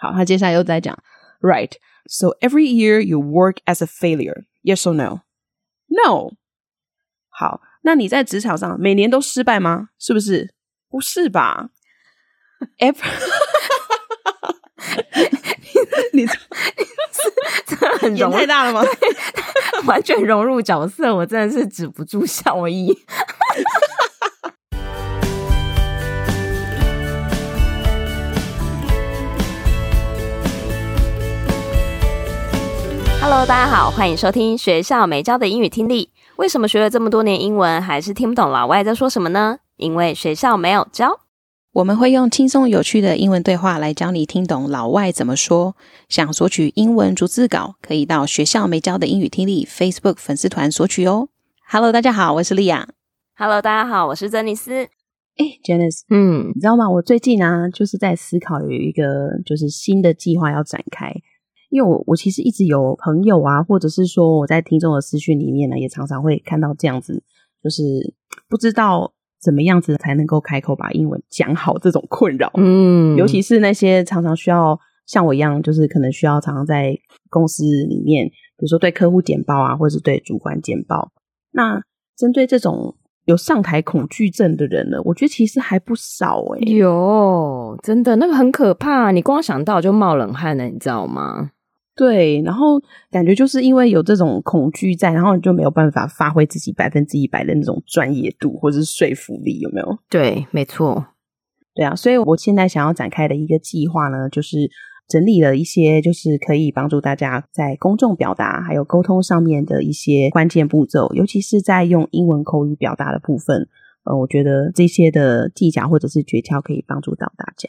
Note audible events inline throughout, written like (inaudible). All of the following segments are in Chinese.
好，他接下来又在讲，Right. So every year you work as a failure. Yes or no? No. 好，那你在职场上每年都失败吗？是不是？不是吧？Ever (laughs) 你真的很演太大了吗？(laughs) 完全融入角色，我真的是止不住笑意。Hello，大家好，欢迎收听学校没教的英语听力。为什么学了这么多年英文，还是听不懂老外在说什么呢？因为学校没有教。我们会用轻松有趣的英文对话来教你听懂老外怎么说。想索取英文逐字稿，可以到学校没教的英语听力 Facebook 粉丝团索取哦。Hello，大家好，我是莉亚。Hello，大家好，我是珍妮斯。哎，Janice，嗯，你知道吗？我最近啊，就是在思考有一个就是新的计划要展开。因为我我其实一直有朋友啊，或者是说我在听众的私讯里面呢，也常常会看到这样子，就是不知道怎么样子才能够开口把英文讲好这种困扰。嗯，尤其是那些常常需要像我一样，就是可能需要常常在公司里面，比如说对客户简报啊，或者是对主管简报。那针对这种有上台恐惧症的人呢，我觉得其实还不少哎、欸。有，真的那个很可怕，你光想到就冒冷汗了，你知道吗？对，然后感觉就是因为有这种恐惧在，然后你就没有办法发挥自己百分之一百的那种专业度或者是说服力，有没有？对，没错。对啊，所以我现在想要展开的一个计划呢，就是整理了一些就是可以帮助大家在公众表达还有沟通上面的一些关键步骤，尤其是在用英文口语表达的部分。呃，我觉得这些的技巧或者是诀窍可以帮助到大家。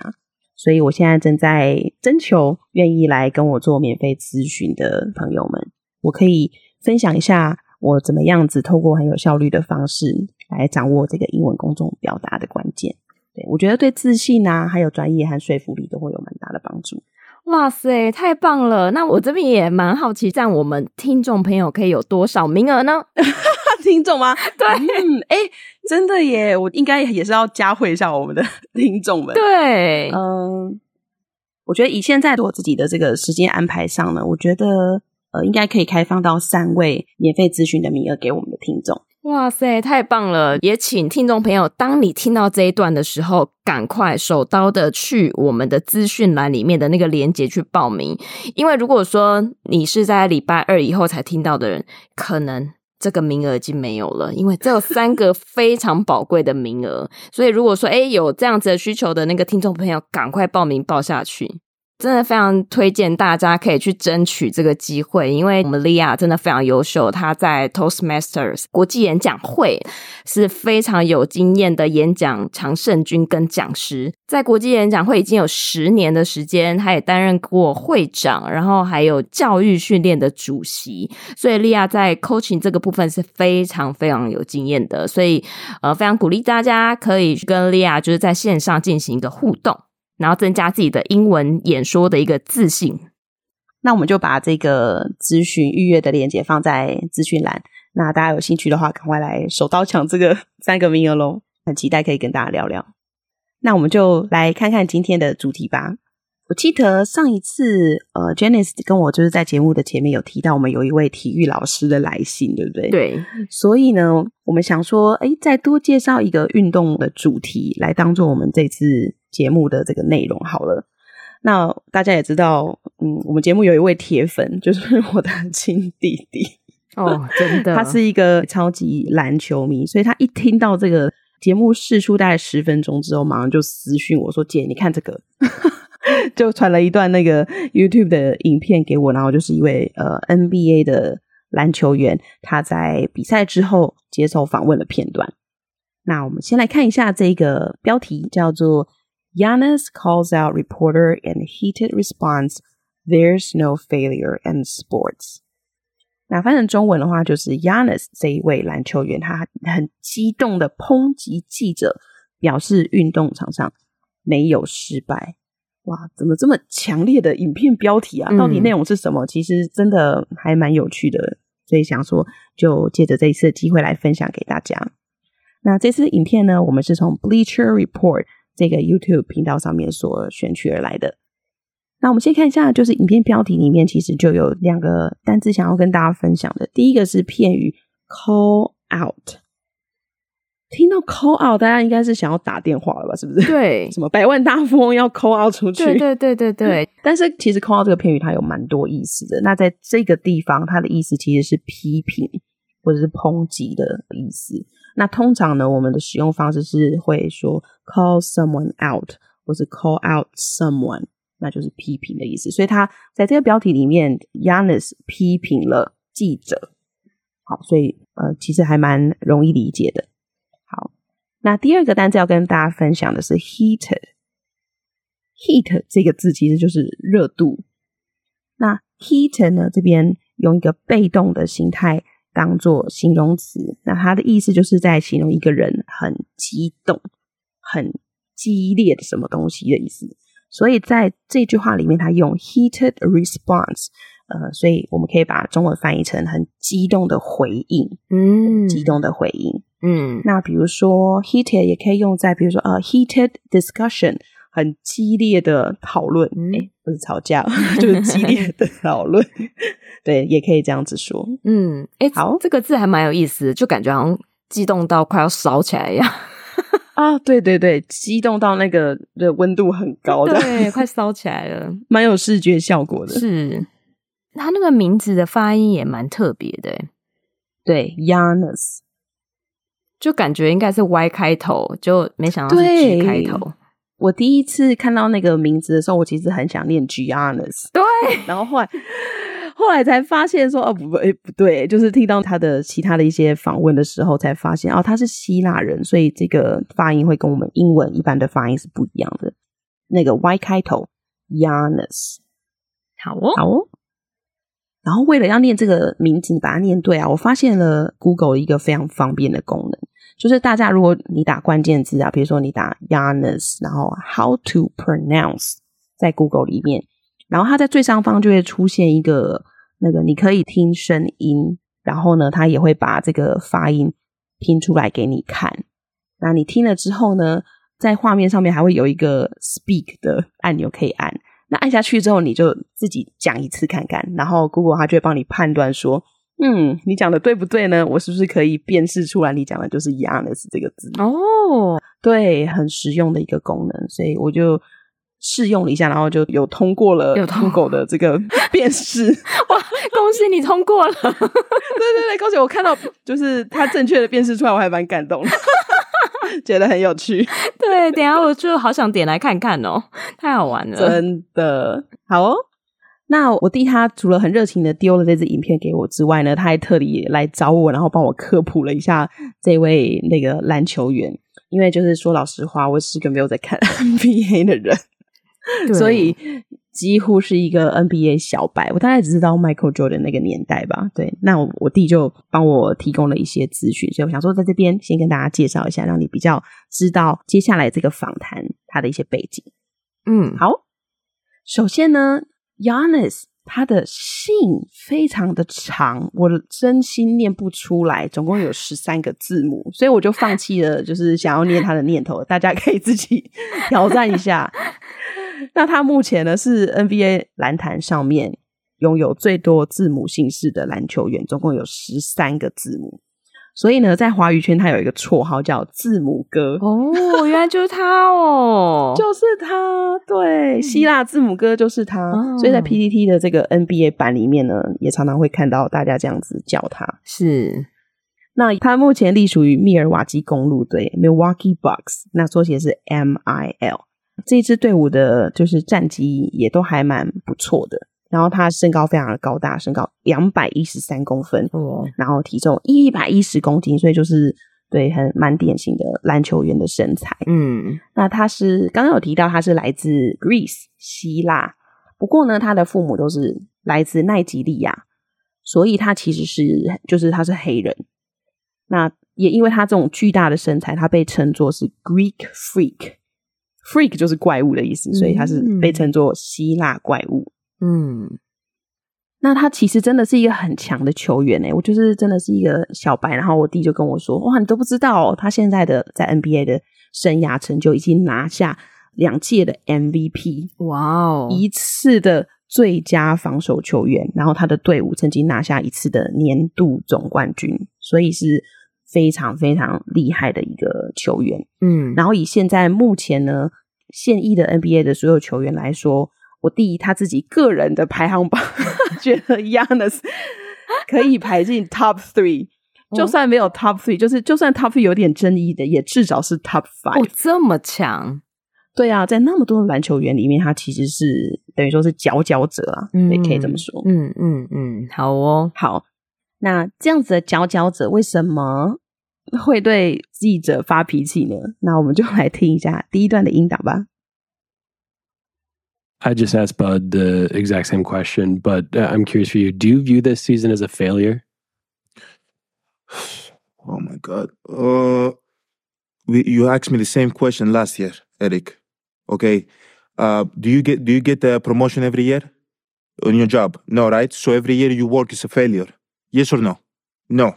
所以我现在正在征求愿意来跟我做免费咨询的朋友们，我可以分享一下我怎么样子透过很有效率的方式来掌握这个英文公众表达的关键。对，我觉得对自信啊，还有专业和说服力都会有蛮大的帮助。哇塞，太棒了！那我这边也蛮好奇，这样我们听众朋友可以有多少名额呢？(laughs) 听众吗？对，嗯，哎，真的耶！我应该也是要加会一下我们的 (laughs) 听众们。对，嗯，我觉得以现在我自己的这个时间安排上呢，我觉得呃，应该可以开放到三位免费咨询的名额给我们的听众。哇塞，太棒了！也请听众朋友，当你听到这一段的时候，赶快手刀的去我们的资讯栏里面的那个链接去报名，因为如果说你是在礼拜二以后才听到的人，可能。这个名额已经没有了，因为这有三个非常宝贵的名额，所以如果说诶有这样子的需求的那个听众朋友，赶快报名报下去。真的非常推荐大家可以去争取这个机会，因为我们莉亚真的非常优秀，她在 Toastmasters 国际演讲会是非常有经验的演讲常胜军跟讲师，在国际演讲会已经有十年的时间，她也担任过会长，然后还有教育训练的主席，所以莉亚在 coaching 这个部分是非常非常有经验的，所以呃非常鼓励大家可以跟莉亚就是在线上进行一个互动。然后增加自己的英文演说的一个自信。那我们就把这个咨询预约的链接放在资讯栏。那大家有兴趣的话，赶快来手刀抢这个 (laughs) 三个名额喽！很期待可以跟大家聊聊。那我们就来看看今天的主题吧。我记得上一次，呃，Janice 跟我就是在节目的前面有提到，我们有一位体育老师的来信，对不对？对。所以呢，我们想说，哎，再多介绍一个运动的主题来当做我们这次节目的这个内容好了。那大家也知道，嗯，我们节目有一位铁粉，(laughs) 就是我的亲弟弟。哦，真的，他是一个超级篮球迷，所以他一听到这个节目试出大概十分钟之后，马上就私讯我说：“姐，你看这个。(laughs) ”就传了一段那个 YouTube 的影片给我，然后就是一位呃 NBA 的篮球员，他在比赛之后接受访问的片段。那我们先来看一下这个标题，叫做 “Giannis calls out reporter in heated response. There's no failure in sports.” 那翻成中文的话，就是 Giannis 这一位篮球员，他很激动的抨击记者，表示运动场上没有失败。哇，怎么这么强烈的影片标题啊？到底内容是什么？嗯、其实真的还蛮有趣的，所以想说就借着这一次的机会来分享给大家。那这次影片呢，我们是从 Bleacher Report 这个 YouTube 频道上面所选取而来的。那我们先看一下，就是影片标题里面其实就有两个单字想要跟大家分享的。第一个是片语 call out。听到 call out，大家应该是想要打电话了吧？是不是？对，(laughs) 什么百万大富翁要 call out 出去？对对对对对。(laughs) 但是其实 call out 这个片语它有蛮多意思的。那在这个地方，它的意思其实是批评或者是抨击的意思。那通常呢，我们的使用方式是会说 call someone out，或是 call out someone，那就是批评的意思。所以他在这个标题里面，Yannis 批评了记者。好，所以呃，其实还蛮容易理解的。好那第二个单词要跟大家分享的是 heated。heat 这个字其实就是热度。那 heat 呢，这边用一个被动的形态当做形容词，那它的意思就是在形容一个人很激动、很激烈的什么东西的意思。所以在这句话里面，它用 heated response。呃，所以我们可以把中文翻译成很激动的回应，嗯，激动的回应，嗯。那比如说 heated 也可以用在，比如说呃，heated discussion，很激烈的讨论，不是吵架，(laughs) 就是激烈的 (laughs) 讨论，(laughs) 对，也可以这样子说，嗯，哎，好，这个字还蛮有意思的，就感觉好像激动到快要烧起来一样，啊，对对对，激动到那个的温度很高的，对，快烧起来了，蛮有视觉效果的，是。他那个名字的发音也蛮特别的，对，Giannis，就感觉应该是 Y 开头，就没想到是 G 开头。我第一次看到那个名字的时候，我其实很想念 Giannis，对，(laughs) 然后后来后来才发现说，哦不不，哎不对，就是听到他的其他的一些访问的时候，才发现哦，他是希腊人，所以这个发音会跟我们英文一般的发音是不一样的。那个 Y 开头，Giannis，好哦，好哦。然后为了要念这个名字，你把它念对啊！我发现了 Google 一个非常方便的功能，就是大家如果你打关键字啊，比如说你打 Yannis，然后 How to pronounce 在 Google 里面，然后它在最上方就会出现一个那个你可以听声音，然后呢，它也会把这个发音拼出来给你看。那你听了之后呢，在画面上面还会有一个 Speak 的按钮可以按。那按下去之后，你就自己讲一次看看，然后 Google 它就会帮你判断说，嗯，你讲的对不对呢？我是不是可以辨识出来你讲的就是 Giannis 这个字？哦，对，很实用的一个功能，所以我就试用了一下，然后就有通过了 Google 的这个辨识。(laughs) 哇，恭喜你通过了！(laughs) 对对对，恭喜我看到就是它正确的辨识出来，我还蛮感动的。(laughs) 觉得很有趣，对，等一下我就好想点来看看哦，太好玩了，真的好哦。那我弟他除了很热情的丢了这支影片给我之外呢，他还特地来找我，然后帮我科普了一下这位那个篮球员。因为就是说老实话，我是个没有在看 (laughs) NBA 的人，所以。几乎是一个 NBA 小白，我大概只知道 Michael Jordan 那个年代吧。对，那我，我弟就帮我提供了一些资讯，所以我想说在这边先跟大家介绍一下，让你比较知道接下来这个访谈它的一些背景。嗯，好，首先呢，Giannis 他的姓非常的长，我真心念不出来，总共有十三个字母，所以我就放弃了，就是想要念他的念头，大家可以自己挑战一下。(laughs) 那他目前呢是 NBA 篮坛上面拥有最多字母姓氏的篮球员，总共有十三个字母。所以呢，在华语圈他有一个绰号叫“字母哥”。哦，原来就是他哦，(laughs) 就是他。对，希腊字母哥就是他。嗯、所以在 PPT 的这个 NBA 版里面呢，也常常会看到大家这样子叫他。是。那他目前隶属于密尔瓦基公路队 （Milwaukee Bucks），那缩写是 MIL。这一支队伍的就是战绩也都还蛮不错的，然后他身高非常的高大，身高两百一十三公分，哦，然后体重一百一十公斤，所以就是对很蛮典型的篮球员的身材。嗯，那他是刚刚有提到他是来自 Greece 希腊，不过呢，他的父母都是来自奈及利亚，所以他其实是就是他是黑人。那也因为他这种巨大的身材，他被称作是 Greek Freak。Freak 就是怪物的意思，所以他是被称作希腊怪物。嗯，那他其实真的是一个很强的球员诶，我就是真的是一个小白，然后我弟就跟我说：“哇，你都不知道哦，他现在的在 NBA 的生涯成就已经拿下两届的 MVP，哇哦，一次的最佳防守球员，然后他的队伍曾经拿下一次的年度总冠军，所以是非常非常厉害的一个球员。嗯，然后以现在目前呢现役的 NBA 的所有球员来说，我第一他自己个人的排行榜，(laughs) 觉得 Giannis 可以排进 Top Three。就算没有 top three，就是就算 top three 有点争议的，也至少是 top five。哦，这么强？对啊，在那么多的篮球员里面，他其实是等于说是佼佼者啊，也、嗯、可以这么说。嗯嗯嗯，好哦，好。那这样子的佼佼者为什么会对记者发脾气呢？那我们就来听一下第一段的音档吧。I just asked Bud the exact same question, but I'm curious for you. Do you view this season as a failure? (sighs) Oh my God. Uh, we, you asked me the same question last year, Eric. Okay. Uh, do you get do you get a promotion every year on your job? No, right? So every year you work is a failure. Yes or no? No.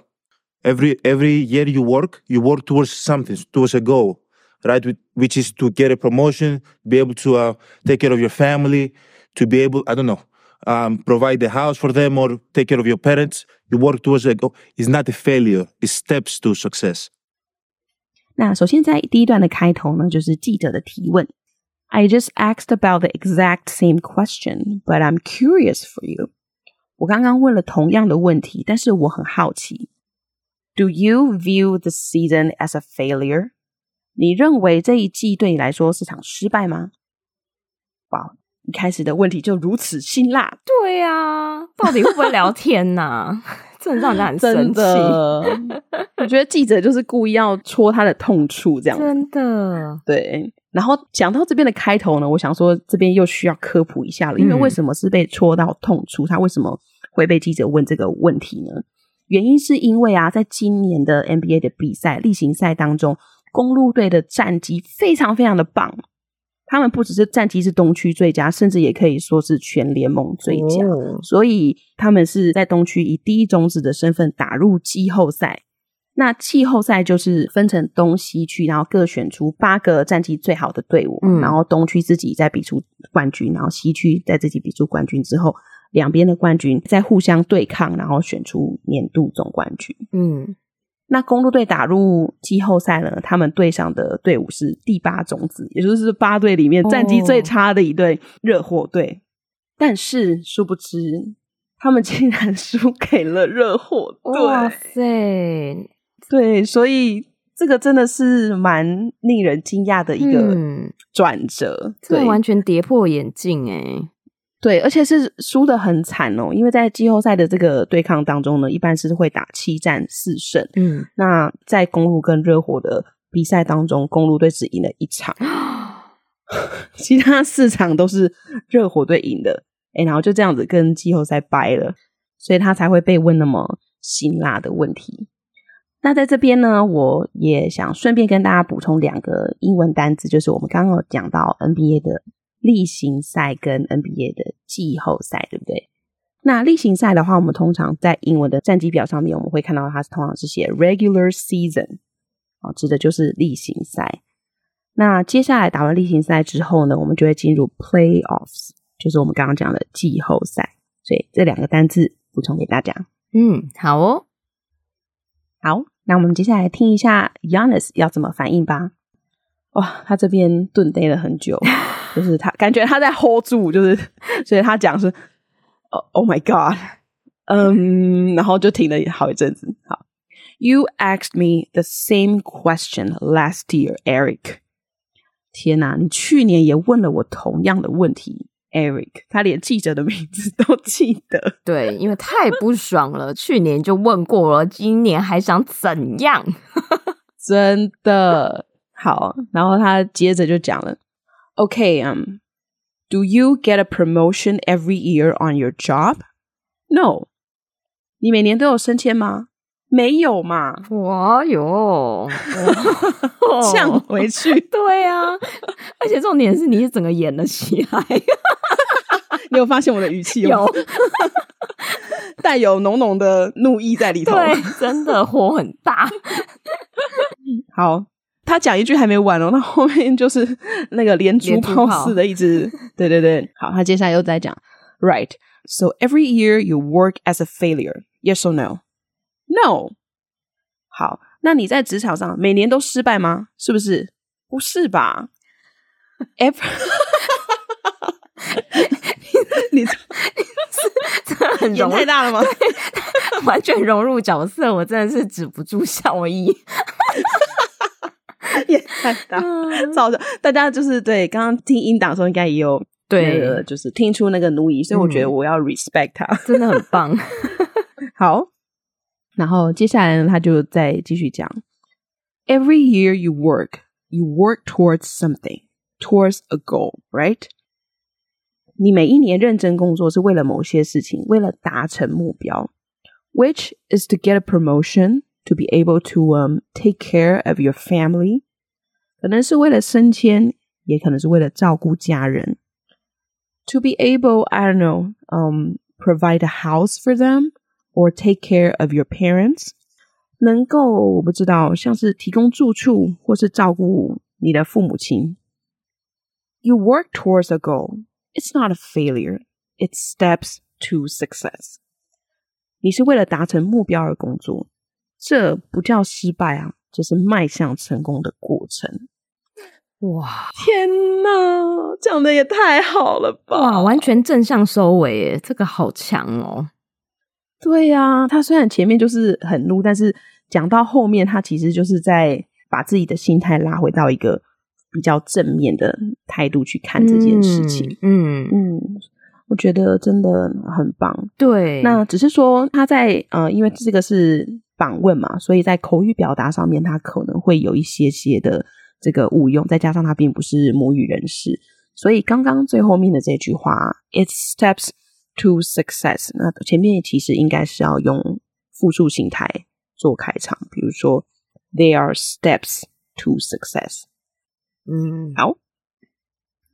Every every year you work, you work towards something, towards a goal, right? Which is to get a promotion, be able to uh, take care of your family, to be able, I don't know, um, provide the house for them or take care of your parents. You work towards a goal. It's not a failure. It's steps to success. 那首先在第一段的开头呢，就是记者的提问。I just asked about the exact same question, but I'm curious for you. 我刚刚问了同样的问题，但是我很好奇。Do you view the season as a failure? 你认为这一季对你来说是场失败吗？哇！一开始的问题就如此辛辣，对呀、啊，到底会不会聊天呐、啊？(laughs) 真的让人很生气。我觉得记者就是故意要戳他的痛处，这样真的对。然后讲到这边的开头呢，我想说这边又需要科普一下了，因为为什么是被戳到痛处？他为什么会被记者问这个问题呢？原因是因为啊，在今年的 NBA 的比赛例行赛当中，公路队的战绩非常非常的棒。他们不只是战绩是东区最佳，甚至也可以说是全联盟最佳。哦、所以他们是在东区以第一种子的身份打入季后赛。那季后赛就是分成东西区，然后各选出八个战绩最好的队伍，嗯、然后东区自己再比出冠军，然后西区再自己比出冠军之后，两边的冠军再互相对抗，然后选出年度总冠军。嗯。那公路队打入季后赛呢？他们队上的队伍是第八种子，也就是八队里面战绩最差的一队热火队。Oh. 但是殊不知，他们竟然输给了热火队。哇塞！对，所以这个真的是蛮令人惊讶的一个转折，完全跌破眼镜哎。对，而且是输的很惨哦，因为在季后赛的这个对抗当中呢，一般是会打七战四胜。嗯，那在公路跟热火的比赛当中，公路队只赢了一场，(gasps) 其他四场都是热火队赢的。诶，然后就这样子跟季后赛掰了，所以他才会被问那么辛辣的问题。那在这边呢，我也想顺便跟大家补充两个英文单字，就是我们刚刚有讲到 NBA 的。例行赛跟 NBA 的季后赛，对不对？那例行赛的话，我们通常在英文的战绩表上面，我们会看到它是通常是写 regular season，啊，指的就是例行赛。那接下来打完例行赛之后呢，我们就会进入 playoffs，就是我们刚刚讲的季后赛。所以这两个单字补充给大家。嗯，好哦，好，那我们接下来听一下 Giannis 要怎么反应吧。哇，他这边顿呆了很久。就是他感觉他在 hold 住，就是所以他讲是，Oh oh my God，嗯，然后就停了好一阵子。好，You asked me the same question last year, Eric。天哪，你去年也问了我同样的问题，Eric。他连记者的名字都记得，对，因为太不爽了，去年就问过了，今年还想怎样？(laughs) 真的好，然后他接着就讲了。Okay, um, do you get a promotion every year on your job? No. 你每年都有升迁吗？没有嘛。哇哟，(laughs) 呛回去。(laughs) 对啊，而且重点是你是整个演了起来。(laughs) 你有发现我的语气有，有带有浓浓的怒意在里头？对，真的火很大。好。他讲一句还没完哦，那后面就是那个连珠炮似的，一直 (laughs) 对对对。好，他接下来又在讲，Right. So every year you work as a failure. Yes or no? No. 好，那你在职场上每年都失败吗？是不是？不是吧？Every (laughs) 你你容太大了吗？(laughs) 完全融入角色，我真的是止不住笑意。也太大，造的大家就是对刚刚听音档的时候，应该也有对、那个，就是听出那个奴役，所以我觉得我要 respect 他，真的很棒。好，然后接下来呢，他就再继续讲：Every year you work, you work towards something, towards a goal, right? 你每一年认真工作是为了某些事情，为了达成目标，which is to get a promotion, to be able to um take care of your family，可能是为了升迁，也可能是为了照顾家人。To be able, I don't know, um, provide a house for them or take care of your parents，能够我不知道，像是提供住处或是照顾你的父母亲。You work towards a goal. It's not a failure. It's steps to success. 你是为了达成目标而工作， 这不叫失败啊，这是迈向成功的过程。哇！天哪，讲的也太好了吧！哇，完全正向收尾耶，这个好强哦。对呀，他虽然前面就是很怒，但是讲到后面，他其实就是在把自己的心态拉回到一个。比较正面的态度去看这件事情，嗯嗯，我觉得真的很棒。对，那只是说他在呃，因为这个是访问嘛，所以在口语表达上面，他可能会有一些些的这个误用，再加上他并不是母语人士，所以刚刚最后面的这句话，It's steps to success，那前面其实应该是要用复数形态做开场，比如说 There are steps to success。嗯，好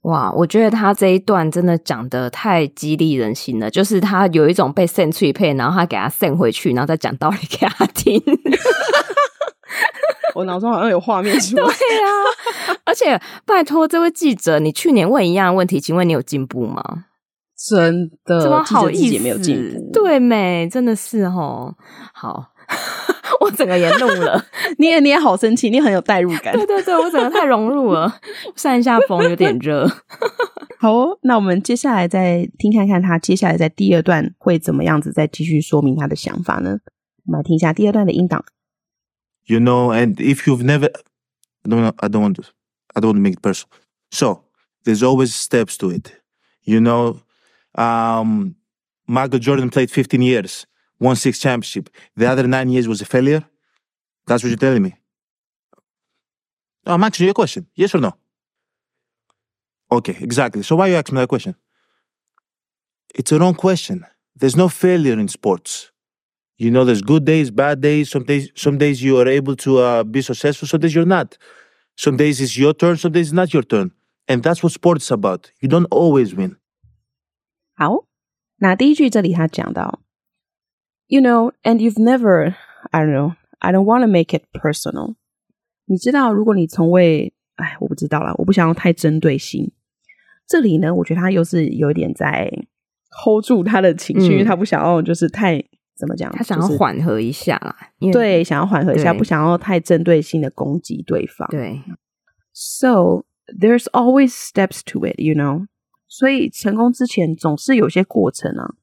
哇！我觉得他这一段真的讲的太激励人心了，就是他有一种被扇脆配，然后他给他 send 回去，然后再讲道理给他听。(laughs) 我脑中好像有画面出来。(laughs) 对呀、啊，而且拜托这位记者，你去年问一样的问题，请问你有进步吗？真的，怎么好意思？没有进步？对没？真的是哦。好。我整个也怒了，你也你也好生气，你很有代入感。对对对，我整个太融入了，扇一下风有点热。好哦，那我们接下来再听看看他接下来在第二段会怎么样子，再继续说明他的想法呢？我们来听一下第二段的音档。You know, and if you've never, I don't, I don't want to, I don't want to make it personal. So there's always steps to it. You know, um, Michael Jordan played 15 years. won six championship. The other nine years was a failure. That's what you're telling me. No, I'm asking you a question. Yes or no? Okay, exactly. So why you asking me that question? It's a wrong question. There's no failure in sports. You know, there's good days, bad days. Some days, some days you are able to uh, be successful. Some days you're not. Some days it's your turn. Some days it's not your turn. And that's what sports is about. You don't always win. 好，那第一句这里他讲到。 You know, and you've never, I don't know, I don't want to make it personal. 你知道，如果你从未，哎，我不知道了，我不想要太针对性。这里呢，我觉得他又是有点在 hold 住他的情绪，嗯、因为他不想要就是太怎么讲，他想要缓和一下啦。就是、对，想要缓和一下，不想要太针对性的攻击对方。对，So there's always steps to it, you know. 所以成功之前总是有些过程啊。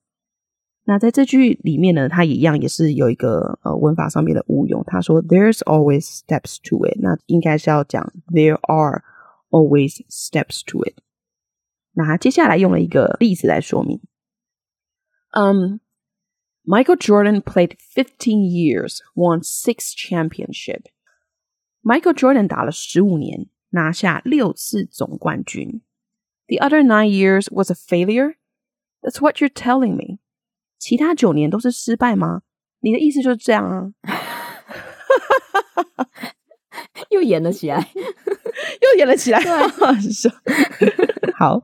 那在这句里面呢，它一样也是有一个呃文法上面的误用。他说 "There's always steps to it"，那应该是要讲 "There are always steps to it"。那他接下来用了一个例子来说明。嗯、um,，Michael Jordan played fifteen years, won six championship. Michael Jordan 打了十五年，拿下六次总冠军。The other nine years was a failure. That's what you're telling me. 其他九年都是失败吗？你的意思就是这样啊？又演了起来，又演了起来。好，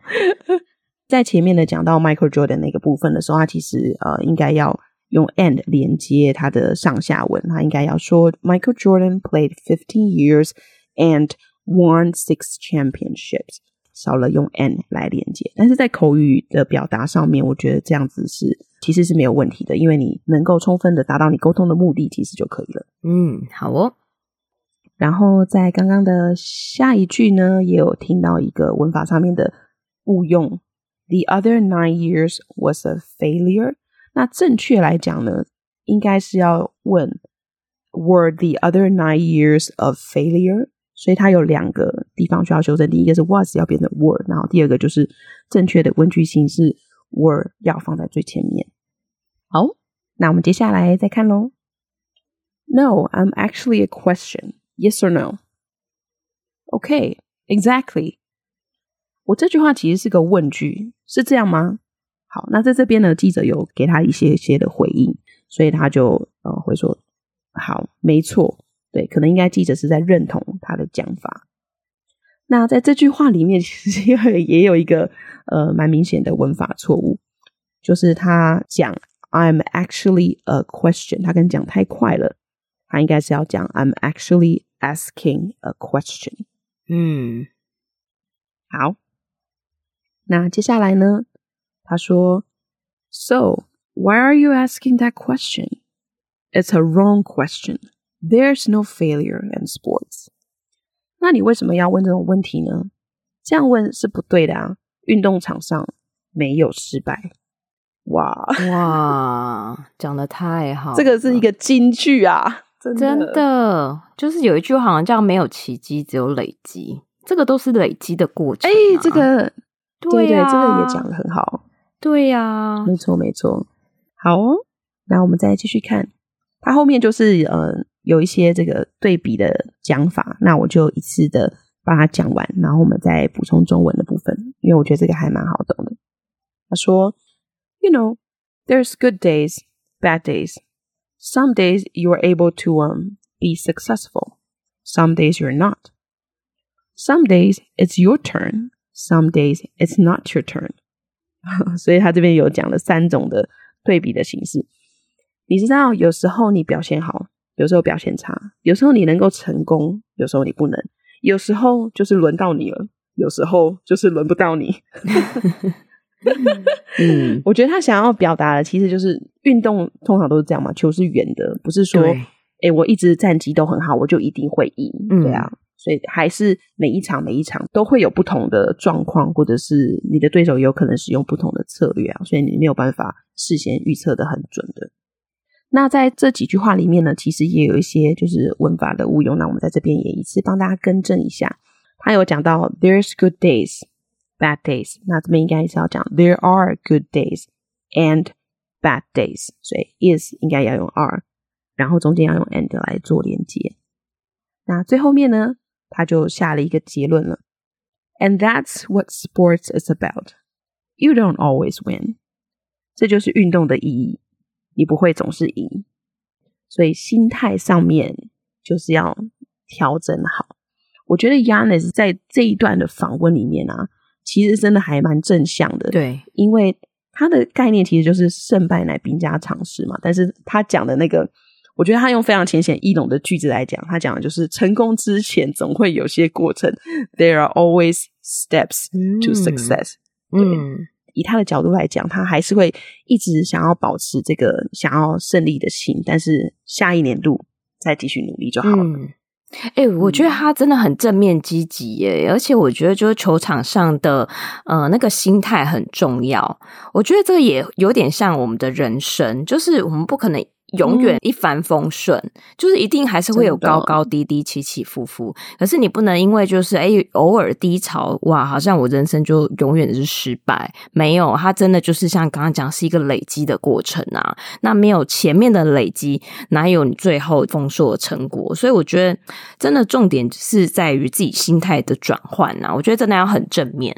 在前面的讲到 Michael Jordan 那个部分的时候，他其实呃应该要用 and 连接他的上下文，他应该要说 Michael Jordan played fifteen years and won six championships，少了用 and 来连接，但是在口语的表达上面，我觉得这样子是其实是没有问题的，因为你能够充分的达到你沟通的目的，其实就可以了。嗯，好哦。然后在刚刚的下一句呢，也有听到一个文法上面的误用，The other nine years was a failure。那正确来讲呢，应该是要问 Were the other nine years of failure？所以它有两个地方需要修正，第一个是 was 要变成 were，然后第二个就是正确的问句形式 were 要放在最前面。好，那我们接下来再看喽。No, I'm actually a question. Yes or no? Okay, exactly. 我这句话其实是个问句，是这样吗？好，那在这边呢，记者有给他一些些的回应，所以他就呃会说，好，没错，对，可能应该记者是在认同他的讲法。那在这句话里面，其实也有一个呃蛮明显的文法错误，就是他讲 I'm actually a question，他跟讲太快了，他应该是要讲 I'm actually。Asking a question，嗯，好，那接下来呢？他说，So why are you asking that question? It's a wrong question. There's no failure in sports. 那你为什么要问这种问题呢？这样问是不对的啊！运动场上没有失败。哇哇，讲的太好，这个是一个金句啊！真的，真的，就是有一句话好像叫“没有奇迹，只有累积”，这个都是累积的过程、啊。哎、欸，这个对，啊、对对，这个也讲的很好。对呀、啊，没错没错。好哦，那我们再继续看，它后面就是呃有一些这个对比的讲法，那我就一次的把它讲完，然后我们再补充中文的部分，因为我觉得这个还蛮好懂的。他说：“You know, there's good days, bad days.” Some days you're able to um be successful. Some days you're not. Some days it's your turn. Some days it's not your turn. 所以他这边有讲了三种的对比的形式。你知道，有时候你表现好，有时候表现差，有时候你能够成功，有时候你不能，有时候就是轮到你了，有时候就是轮不到你。(laughs) 嗯，(laughs) 我觉得他想要表达的其实就是运动通常都是这样嘛，球是圆的，不是说，哎、欸，我一直战绩都很好，我就一定会赢，嗯、对啊，所以还是每一场每一场都会有不同的状况，或者是你的对手有可能使用不同的策略啊，所以你没有办法事先预测的很准的。那在这几句话里面呢，其实也有一些就是文法的误用，那我们在这边也一次帮大家更正一下。他有讲到 There's good days。Bad days，那这边应该是要讲 There are good days and bad days，所以 is 应该要用 are，然后中间要用 and 来做连接。那最后面呢，他就下了一个结论了。And that's what sports is about. You don't always win，这就是运动的意义。 你不会总是赢，所以心态上面就是要调整好。我觉得 Giannis 在这一段的访问里面啊。其实真的还蛮正向的，对，因为他的概念其实就是胜败乃兵家常事嘛。但是他讲的那个，我觉得他用非常浅显易懂的句子来讲，他讲的就是成功之前总会有些过程，(laughs) There are always steps to success。嗯，以他的角度来讲，他还是会一直想要保持这个想要胜利的心，但是下一年度再继续努力就好了。嗯哎、欸，我觉得他真的很正面积极耶，而且我觉得就是球场上的呃那个心态很重要。我觉得这个也有点像我们的人生，就是我们不可能。永远一帆风顺，嗯，就是一定还是会有高高低低，起起伏伏。可是你不能因为就是哎，偶尔低潮，哇，好像我人生就永远是失败。没有，它真的就是像刚刚讲，是一个累积的过程啊。那没有前面的累积，哪有你最后丰硕的成果？所以我觉得，真的重点是在于自己心态的转换啊。我觉得真的要很正面。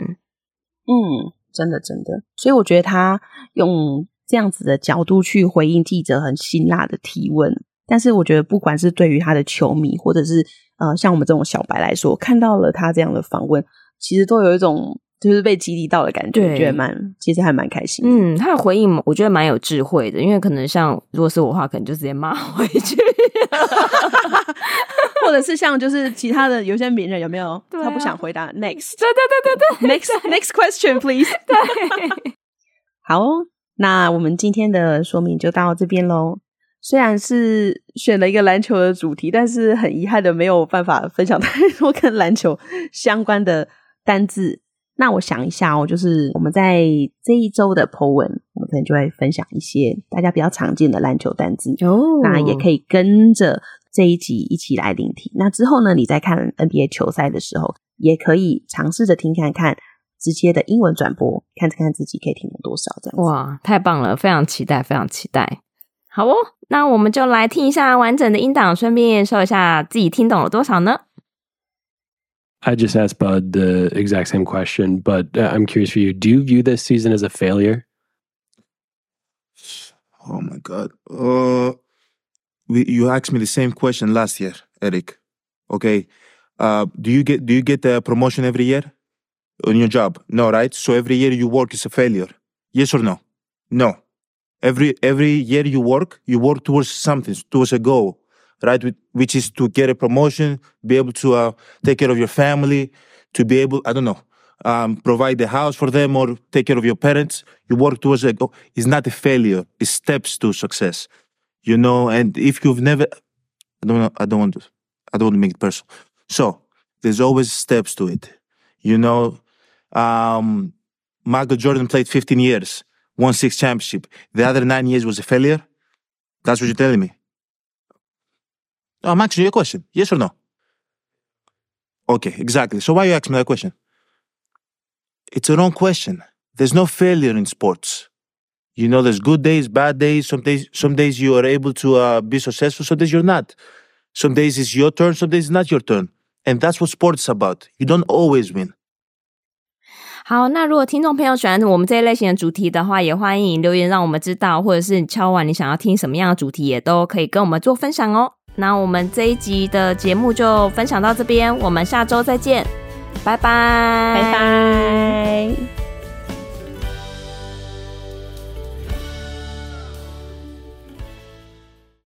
嗯，真的真的。所以我觉得他用。这样子的角度去回应记者很辛辣的提问，但是我觉得不管是对于他的球迷，或者是呃像我们这种小白来说，看到了他这样的访问，其实都有一种就是被激励到的感觉，对觉得蛮其实还蛮开心。嗯，他的回应我觉得蛮有智慧的，因为可能像如果是我的话，可能就直接骂回去，(laughs) 或者是像就是其他的有些名人有没有？(laughs) 啊、他不想回答，next，对对对对对，next next question please。(laughs) 对，好哦，那我们今天的说明就到这边喽。虽然是选了一个篮球的主题，但是很遗憾的没有办法分享 (laughs) 太多跟篮球相关的单字。那我想一下哦，就是我们在这一周的 po 文，我们可能就会分享一些大家比较常见的篮球单字哦。那也可以跟着这一集一起来聆听。那之后呢，你在看 NBA 球赛的时候，也可以尝试着听看看直接的英文转播，看看自己可以听懂多少这样。哇，太棒了！非常期待，非常期待。好哦，那我们就来听一下完整的音档，顺便说一下自己听懂了多少呢？I just asked Bud the exact same question, but uh, I'm curious for you. Do you view this season as a failure? Oh my God. Uh, we, you asked me the same question last year, Eric. Okay. Uh, do you get do you get a promotion every year on your job? No, right? So every year you work is a failure. Yes or no? No. Every every year you work, you work towards something, towards a goal right? Which is to get a promotion, be able to uh, take care of your family, to be able, I don't know, um, provide the house for them or take care of your parents. You work towards a goal. It's not a failure. It's steps to success, you know. And if you've never, I don't, I don't want to, I don't want to make it personal. So there's always steps to it, you know. Um, Michael Jordan played 15 years, won six championship. The other nine years was a failure. That's what you're telling me. I'm asking you a question. Yes or no? Okay, exactly. So why you ask me that question? It's a wrong question. There's no failure in sports. You know, there's good days, bad days. Some days, some days you are able to uh, be successful. Some days you're not. Some days it's your turn. Some days it's not your turn. And that's what sports is about. You don't always win. 好，那如果听众朋友喜欢我们这一类型的主题的话，也欢迎留言让我们知道，或者是你敲完你想要听什么样的主题，也都可以跟我们做分享哦。那我们这一集的节目就分享到这边，我们下周再见，拜拜，拜拜。